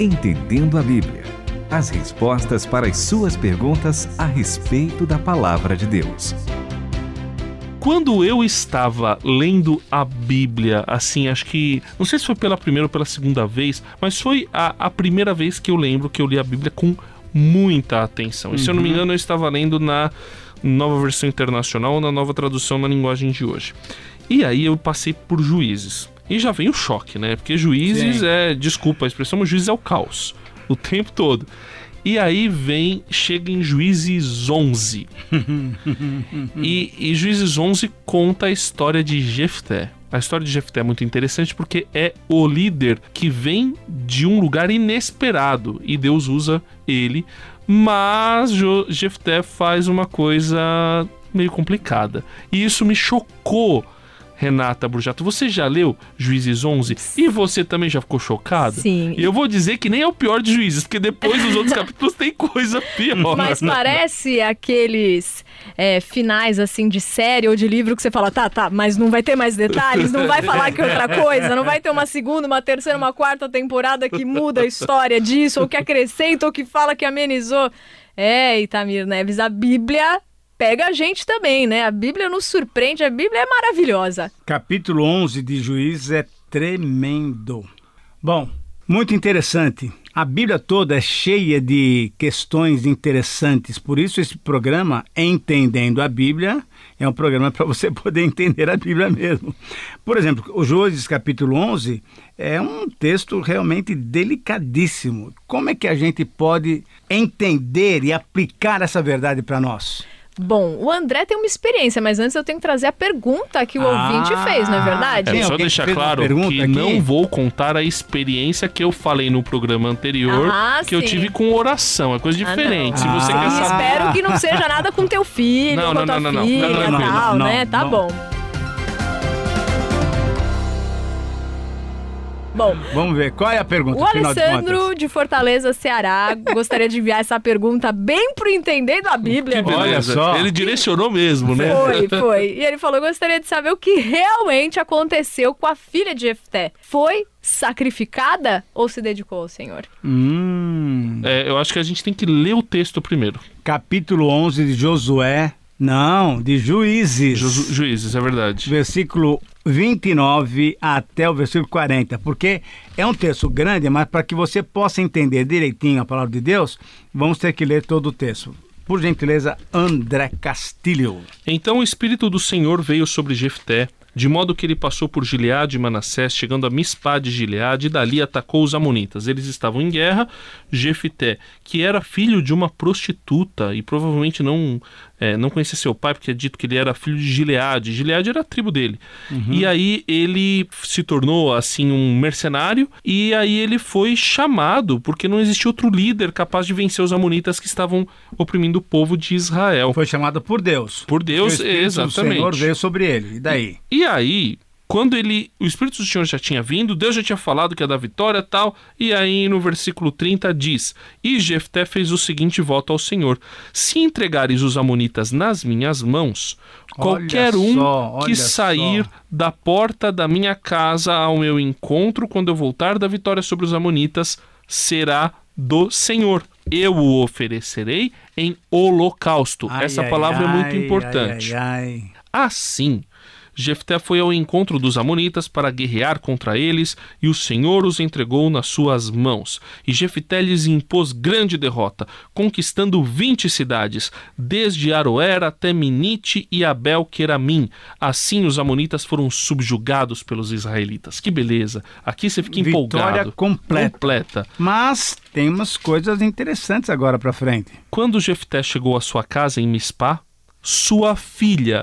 Entendendo a Bíblia. As respostas para as suas perguntas a respeito da palavra de Deus. Quando eu estava lendo a Bíblia, assim, acho que. Não sei se foi pela primeira ou pela segunda vez, mas foi a, a primeira vez que eu lembro que eu li a Bíblia com muita atenção. E se eu não me engano, eu estava lendo na nova versão internacional ou na nova tradução na linguagem de hoje. E aí eu passei por juízes. E já vem o choque, né? Porque juízes Sim. é, desculpa a expressão, mas juízes é o caos o tempo todo. E aí vem, chega em Juízes 11. e, e Juízes 11 conta a história de Jefté. A história de Jefté é muito interessante porque é o líder que vem de um lugar inesperado e Deus usa ele, mas Jo- Jefté faz uma coisa meio complicada. E isso me chocou. Renata Burjato, você já leu Juízes 11? E você também já ficou chocada? Sim. E eu vou dizer que nem é o pior de Juízes, porque depois dos outros capítulos tem coisa pior. Mas parece aqueles é, finais assim de série ou de livro que você fala, tá, tá, mas não vai ter mais detalhes, não vai falar que outra coisa, não vai ter uma segunda, uma terceira, uma quarta temporada que muda a história disso, ou que acrescenta, ou que fala que amenizou. É, Itamir Neves, a Bíblia pega a gente também, né? A Bíblia nos surpreende, a Bíblia é maravilhosa. Capítulo 11 de Juízes é tremendo. Bom, muito interessante. A Bíblia toda é cheia de questões interessantes, por isso esse programa, Entendendo a Bíblia, é um programa para você poder entender a Bíblia mesmo. Por exemplo, o Juízes capítulo 11 é um texto realmente delicadíssimo. Como é que a gente pode entender e aplicar essa verdade para nós? Bom, o André tem uma experiência, mas antes eu tenho que trazer a pergunta que o Ah, ouvinte fez, não é verdade? É, só deixar claro que aqui? não vou contar a experiência que eu falei no programa anterior, Ah, que eu sim. tive com oração. É coisa Ah, diferente. Se não. você Ah. quer E saber. espero que não seja nada com teu filho, Não, com não, tua não, não, não. filha Tá e tranquilo. tal, Não, né? Tá não. bom. Bom, Vamos ver, qual é a pergunta? o afinal de? Alessandro de Fortaleza, Ceará, gostaria de enviar essa pergunta bem pro Entendendo a Bíblia. Que. Olha só. Ele direcionou mesmo, né? Foi, foi. E ele falou: gostaria de saber o que realmente aconteceu com a filha de Jefté. Foi sacrificada ou se dedicou ao Senhor? Hum, É, eu acho que a gente tem que ler o texto primeiro. capítulo 11 de Josué. Não, de Juízes. Ju- juízes, é verdade. Versículo 29 até o versículo 40. Porque é um texto grande, mas para que você possa entender direitinho a palavra de Deus, vamos ter que ler todo o texto. Por gentileza, André Castilho. Então o Espírito do Senhor veio sobre Jefté, de modo que ele passou por Gileade e Manassés, chegando a Mispá de Gileade, e dali atacou os amonitas. Eles estavam em guerra. Jefté, que era filho de uma prostituta e provavelmente não é, não conhecia seu pai, porque é dito que ele era filho de Gileade. Gileade era a tribo dele. E aí ele se tornou assim um mercenário e aí ele foi chamado porque não existia outro líder capaz de vencer os amonitas que estavam oprimindo o povo de Israel. Foi chamado por Deus. Por Deus, o exatamente. Senhor veio sobre ele. E daí? E aí, quando ele, o Espírito do Senhor já tinha vindo, Deus já tinha falado que ia dar vitória tal, e aí no versículo 30 diz: E Jefté fez o seguinte voto ao Senhor: Se entregares os amonitas nas minhas mãos, qualquer Olha um só, que sair só. da porta da minha casa ao meu encontro quando eu voltar da vitória sobre os amonitas será do Senhor. Eu o oferecerei em holocausto. Ai, Essa ai, palavra é muito ai, importante. ai, ai. Assim, Jefté foi ao encontro dos amonitas para guerrear contra eles, e o Senhor os entregou nas suas mãos. E Jefté lhes impôs grande derrota, conquistando vinte cidades, desde Aroer até Minite e Abel Queramim. Assim os amonitas foram subjugados pelos israelitas. Que beleza! Aqui você fica Vitória empolgado. completa. completa. Mas tem umas coisas interessantes agora para frente. Quando Jefté chegou à sua casa em Mispá, sua filha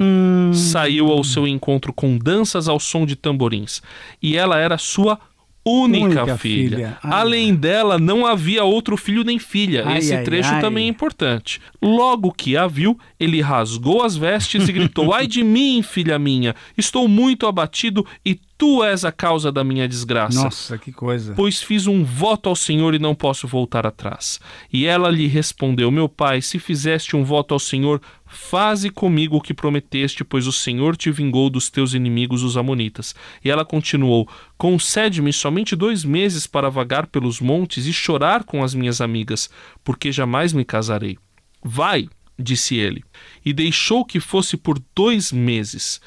saiu ao seu encontro com danças ao som de tamborins, e ela era sua única, Única filha. filha. Ai, Além dela, não havia outro filho nem filha. Ai, Esse ai, trecho também é importante. Logo que a viu, ele rasgou as vestes e gritou: Ai de mim, filha minha! Estou muito abatido e tu és a causa da minha desgraça Nossa, que coisa. pois fiz um voto ao Senhor e não posso voltar atrás. E ela lhe respondeu: Meu pai, se fizeste um voto ao Senhor, Faze comigo o que prometeste, pois o Senhor te vingou dos teus inimigos, os Amonitas. E ela continuou: Concede-me somente dois meses para vagar pelos montes e chorar com as minhas amigas, porque jamais me casarei. Vai, disse ele, e deixou que fosse por dois meses.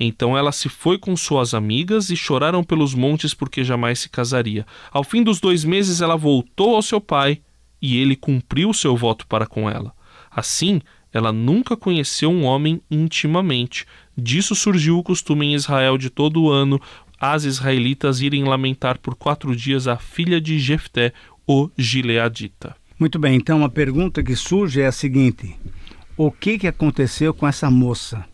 Então ela se foi com suas amigas e choraram pelos montes porque jamais se casaria. Ao fim dos dois meses ela voltou ao seu pai e ele cumpriu seu voto para com ela. Assim, ela nunca conheceu um homem intimamente. Disso surgiu o costume em Israel de todo ano as israelitas irem lamentar por quatro dias a filha de Jefté, o Gileadita. Muito bem, então a pergunta que surge é a seguinte: o que, que aconteceu com essa moça?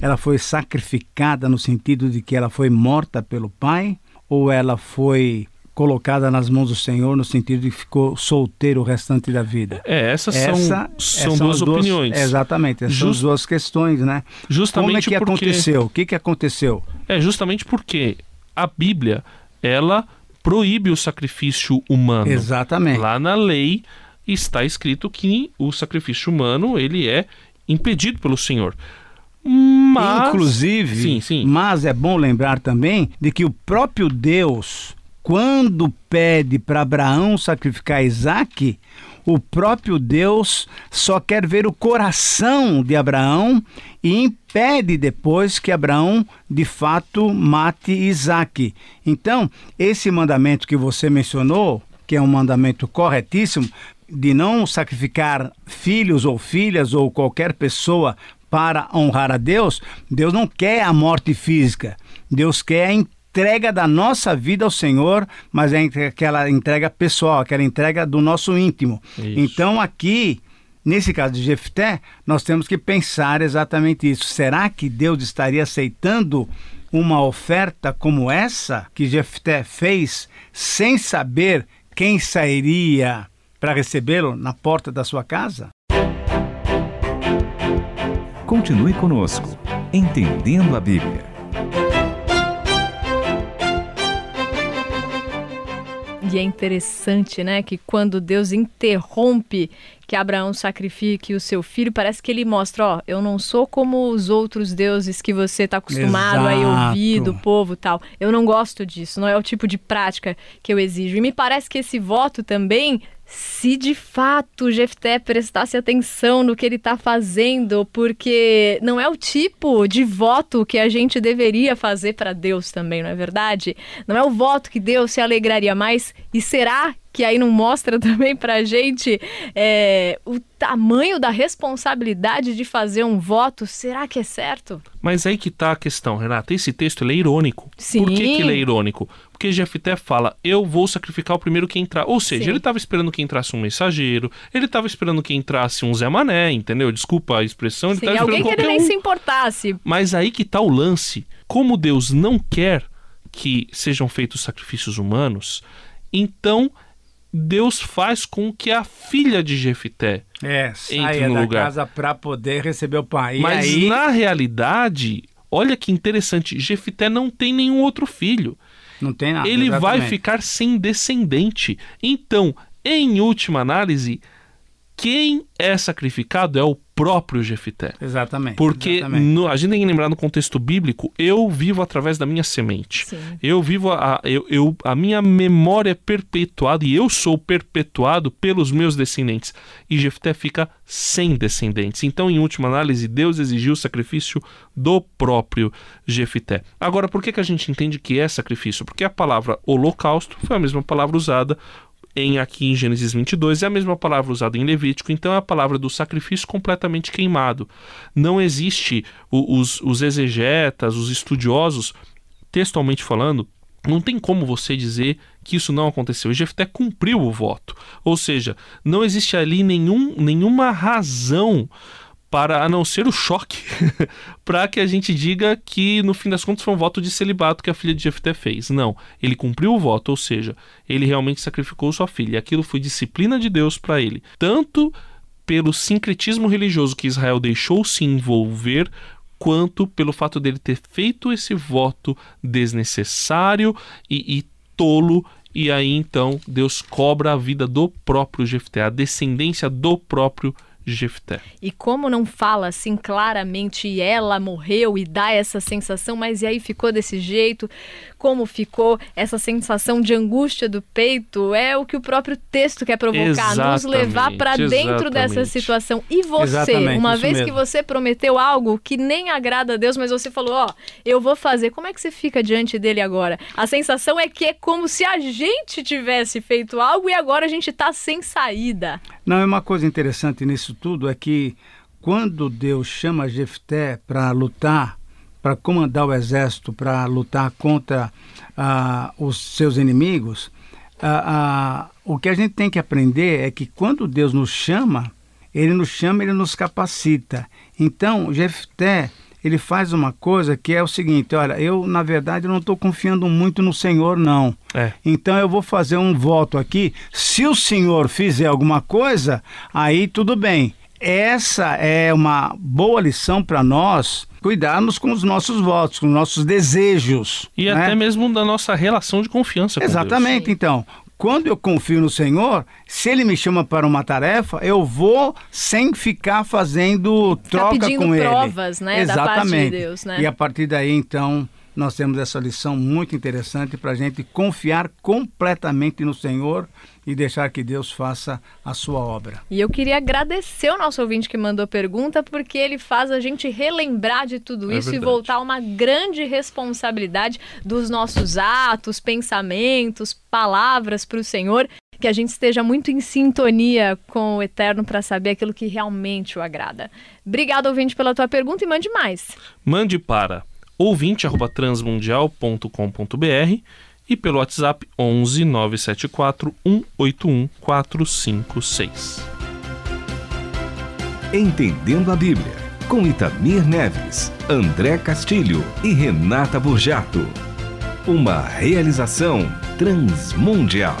Ela foi sacrificada no sentido de que ela foi morta pelo pai? Ou ela foi colocada nas mãos do Senhor no sentido de que ficou solteiro o restante da vida. É, essas são, Essa, são duas, duas, opiniões. Exatamente, essas Just, são duas questões, né? Justamente Como é que porque, aconteceu? O que, que aconteceu? É justamente porque a Bíblia, ela proíbe o sacrifício humano. Exatamente. Lá na lei está escrito que o sacrifício humano, ele é impedido pelo Senhor. Mas, Inclusive, sim, sim. mas é bom lembrar também de que o próprio Deus quando pede para Abraão sacrificar Isaac, o próprio Deus só quer ver o coração de Abraão e impede depois que Abraão de fato mate Isaac. Então, esse mandamento que você mencionou, que é um mandamento corretíssimo, de não sacrificar filhos ou filhas ou qualquer pessoa para honrar a Deus, Deus não quer a morte física. Deus quer a entrega da nossa vida ao Senhor, mas é aquela entrega pessoal, aquela entrega do nosso íntimo. Isso. Então aqui, nesse caso de Jefté, nós temos que pensar exatamente isso. Será que Deus estaria aceitando uma oferta como essa que Jefté fez sem saber quem sairia para recebê-lo na porta da sua casa? Continue conosco, entendendo a Bíblia. E é interessante, né, que quando Deus interrompe que Abraão sacrifique o seu filho, parece que ele mostra, ó, eu não sou como os outros deuses que você está acostumado Exato. a ouvir do povo tal. Eu não gosto disso, não é o tipo de prática que eu exijo. E me parece que esse voto também se de fato Jefté prestasse atenção no que ele está fazendo, porque não é o tipo de voto que a gente deveria fazer para Deus também, não é verdade? Não é o voto que Deus se alegraria mais. E será que aí não mostra também pra gente é, o tamanho da responsabilidade de fazer um voto? Será que é certo? Mas aí que tá a questão, Renata. Esse texto ele é irônico. Sim. Por que, que ele é irônico? Porque Jefté fala, eu vou sacrificar o primeiro que entrar. Ou seja, Sim. ele estava esperando que entrasse um mensageiro, ele estava esperando que entrasse um Zé Mané, entendeu? Desculpa a expressão. Ele Sim, alguém que ele nem um. se importasse. Mas aí que tá o lance. Como Deus não quer que sejam feitos sacrifícios humanos, então Deus faz com que a filha de Jefité é, entre no da lugar. casa para poder receber o pai. Mas aí... na realidade, olha que interessante, Jefité não tem nenhum outro filho. Não tem nada. Ele exatamente. vai ficar sem descendente. Então, em última análise, quem é sacrificado é o próprio Jefité. Exatamente. Porque exatamente. No, a gente tem que lembrar no contexto bíblico, eu vivo através da minha semente. Sim. Eu vivo a, eu, eu, a minha memória é perpetuada e eu sou perpetuado pelos meus descendentes. E Jefté fica sem descendentes. Então, em última análise, Deus exigiu o sacrifício do próprio Jefité. Agora, por que, que a gente entende que é sacrifício? Porque a palavra holocausto foi a mesma palavra usada em aqui em Gênesis 22 é a mesma palavra usada em Levítico, então é a palavra do sacrifício completamente queimado. Não existe os, os exegetas, os estudiosos, textualmente falando, não tem como você dizer que isso não aconteceu. Jefté cumpriu o voto. Ou seja, não existe ali nenhum, nenhuma razão para a não ser o choque, para que a gente diga que no fim das contas foi um voto de celibato que a filha de Jefté fez. Não, ele cumpriu o voto, ou seja, ele realmente sacrificou sua filha. Aquilo foi disciplina de Deus para ele, tanto pelo sincretismo religioso que Israel deixou se envolver, quanto pelo fato dele ter feito esse voto desnecessário e, e tolo e aí então Deus cobra a vida do próprio Jefté, a descendência do próprio Jefté. E como não fala assim claramente e ela morreu e dá essa sensação, mas e aí ficou desse jeito? Como ficou essa sensação de angústia do peito? É o que o próprio texto quer provocar, nos levar para dentro dessa situação. E você, exatamente, uma vez mesmo. que você prometeu algo que nem agrada a Deus, mas você falou, ó, oh, eu vou fazer. Como é que você fica diante dele agora? A sensação é que é como se a gente tivesse feito algo e agora a gente está sem saída. Não, é uma coisa interessante nisso tudo é que quando Deus chama Jefté para lutar, para comandar o exército, para lutar contra ah, os seus inimigos, o que a gente tem que aprender é que quando Deus nos chama, Ele nos chama, Ele nos capacita. Então, Jefté ele faz uma coisa que é o seguinte: olha, eu na verdade não estou confiando muito no Senhor, não. É. Então eu vou fazer um voto aqui. Se o Senhor fizer alguma coisa, aí tudo bem. Essa é uma boa lição para nós cuidarmos com os nossos votos, com os nossos desejos. E né? até mesmo da nossa relação de confiança com Exatamente, então. Quando eu confio no Senhor, se Ele me chama para uma tarefa, eu vou sem ficar fazendo troca tá com Ele. provas, né? Exatamente. De Deus, né? E a partir daí, então, nós temos essa lição muito interessante para a gente confiar completamente no Senhor e deixar que Deus faça a sua obra. E eu queria agradecer o nosso ouvinte que mandou pergunta, porque ele faz a gente relembrar de tudo é isso verdade. e voltar a uma grande responsabilidade dos nossos atos, pensamentos, palavras para o Senhor. Que a gente esteja muito em sintonia com o Eterno para saber aquilo que realmente o agrada. Obrigado, ouvinte, pela tua pergunta e mande mais. Mande para ouvinte@transmundial.com.br e pelo WhatsApp 11 974 181 456. Entendendo a Bíblia, com Itamir Neves, André Castilho e Renata Burjato. Uma realização transmundial.